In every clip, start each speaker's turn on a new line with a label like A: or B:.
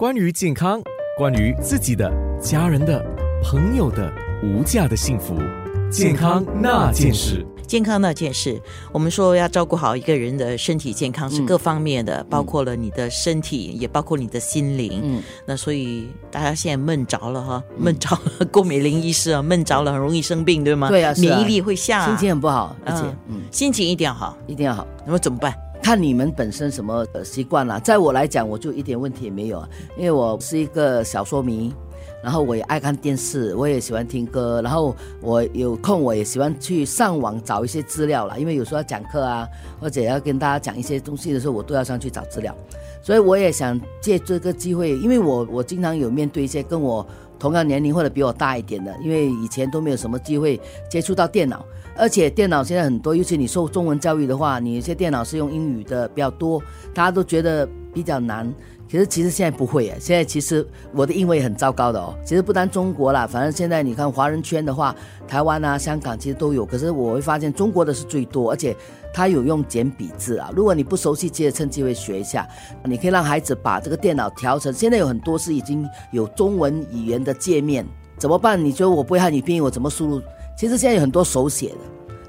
A: 关于健康，关于自己的、家人的、朋友的无价的幸福，健康那件事。
B: 健康那件事，我们说要照顾好一个人的身体健康是各方面的，包括了你的身体，也包括你的心灵。
C: 嗯，
B: 那所以大家现在闷着了哈，闷着了，郭美玲医师啊，闷着了很容易生病，对吗？
C: 对啊啊
B: 免疫力会下，
C: 心情很不好，而且
B: 嗯
C: 嗯，
B: 心情一定要好。
C: 一定要好。
B: 那么怎么办？
C: 看你们本身什么呃习惯啦。在我来讲，我就一点问题也没有啊，因为我是一个小说迷，然后我也爱看电视，我也喜欢听歌，然后我有空我也喜欢去上网找一些资料啦，因为有时候要讲课啊，或者要跟大家讲一些东西的时候，我都要上去找资料。所以我也想借这个机会，因为我我经常有面对一些跟我同样年龄或者比我大一点的，因为以前都没有什么机会接触到电脑，而且电脑现在很多，尤其你受中文教育的话，你有些电脑是用英语的比较多，大家都觉得比较难。其实其实现在不会耶，现在其实我的英文也很糟糕的哦。其实不单中国啦，反正现在你看华人圈的话，台湾啊、香港其实都有。可是我会发现中国的是最多，而且它有用简笔字啊。如果你不熟悉，记得趁机会学一下。你可以让孩子把这个电脑调成，现在有很多是已经有中文语言的界面，怎么办？你觉得我不会汉语拼音，我怎么输入？其实现在有很多手写的。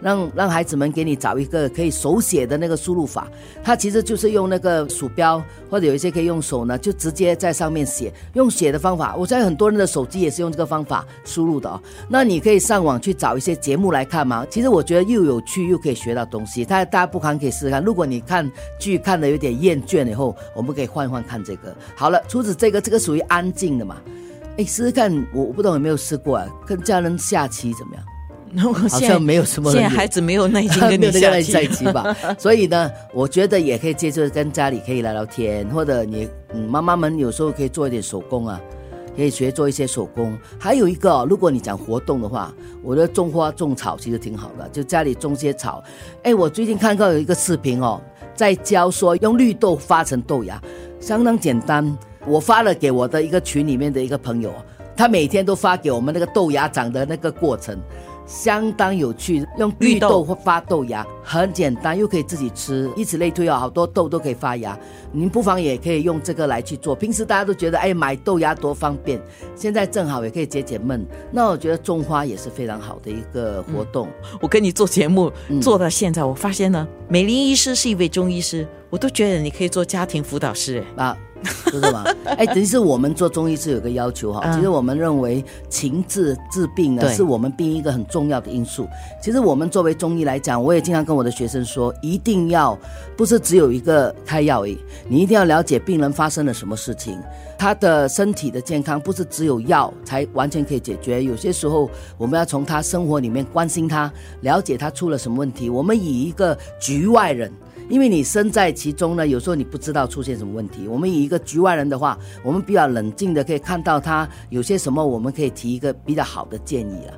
C: 让让孩子们给你找一个可以手写的那个输入法，它其实就是用那个鼠标，或者有一些可以用手呢，就直接在上面写，用写的方法。我在很多人的手机也是用这个方法输入的哦。那你可以上网去找一些节目来看嘛。其实我觉得又有趣又可以学到东西，大家大家不妨可以试试看。如果你看剧看的有点厌倦以后，我们可以换一换看这个。好了，除此这个，这个属于安静的嘛。哎，试试看，我我不懂有没有试过啊？跟家人下棋怎么样？
B: 好
C: 好像没有什么人
B: 现在孩子没有耐心 跟你
C: 在一起吧。所以呢，我觉得也可以借助跟家里可以聊聊天，或者你嗯妈妈们有时候可以做一点手工啊，可以学做一些手工。还有一个、哦，如果你讲活动的话，我觉得种花种草其实挺好的，就家里种些草。哎，我最近看到有一个视频哦，在教说用绿豆发成豆芽，相当简单。我发了给我的一个群里面的一个朋友，他每天都发给我们那个豆芽长的那个过程。相当有趣，用绿
B: 豆
C: 发豆芽，很简单，又可以自己吃，以此类推啊，好多豆都可以发芽。您不妨也可以用这个来去做。平时大家都觉得，哎，买豆芽多方便，现在正好也可以解解闷。那我觉得种花也是非常好的一个活动。
B: 我跟你做节目、做到现在，我发现呢，美玲医师是一位中医师，我都觉得你可以做家庭辅导师。哎
C: 啊，不是吗？哎，等于是我们做中医是有个要求哈。
B: 嗯
C: 其实我们认为情志治病呢，是我们病一个很重要的因素。其实我们作为中医来讲，我也经常跟我的学生说，一定要不是只有一个开药而已，你一定要了解病人发生了什么事情，他的身体的健康不是只有药才完全可以解决。有些时候我们要从他生活里面关心他，了解他出了什么问题。我们以一个局外人。因为你身在其中呢，有时候你不知道出现什么问题。我们以一个局外人的话，我们比较冷静的可以看到他有些什么，我们可以提一个比较好的建议啊。